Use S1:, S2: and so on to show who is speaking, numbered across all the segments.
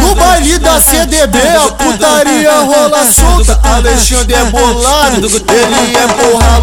S1: No baile da CDB a putaria rola solta Alexandre é bolado, ele é porra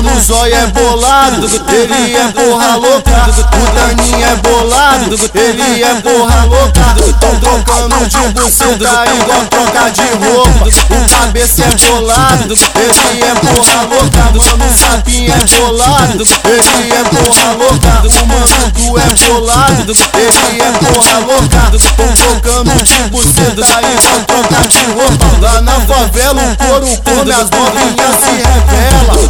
S1: louca O mano zóia é bolado, ele é porra louca. O Daninho é bolado, ele é porra louca. Tão trocando de buceta igual troca de roupa. O cabeça é bolado, ele é porra louca. Mano sapinho é bolado, ele é porra louca. O mano tu é bolado, ele é porra louca. Tão trocando de buceta igual troca de roupa. Lá na favela o couro come, as novinhas se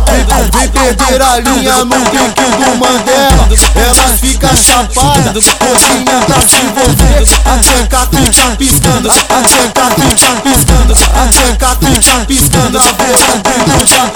S1: Vem, vem perder a linha no pique do Mandela. Elas ficam chapadas, coxinha pra se envolver A tcheca fica piscando, a tcheca fica piscando A tcheca fica piscando, a ver o brilho da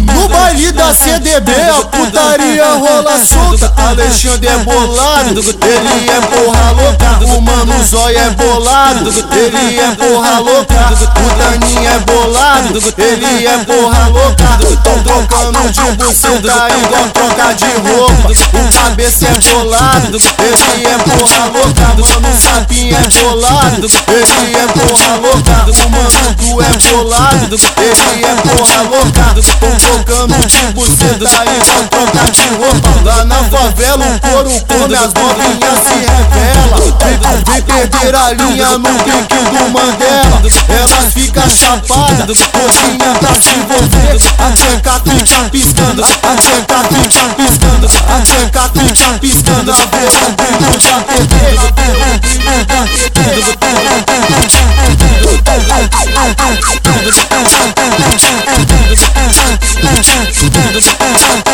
S1: No baile da CDB a putaria rola solta. Alexandre é bolado, ele é porra louca. O mano zóia é bolado, ele é porra louca. O Daninho é bolado, ele é porra louca. Tão trocando de buceta igual troca de roupa. O cabeça é bolado, ele é porra louca bolado, ele é porra louca. O mano tu é bolado, ele é porra louca. Tão trocando de buceta igual troca de roupa. Lá na favela o couro come, as novinhas se revela Vem, perder a linha no pique do Mandela. Elas ficam chapadas, coxinha pra se envolver A tcheca fica piscando, a tcheca fica piscando. A tcheca fica piscando, a ver o brilho da TV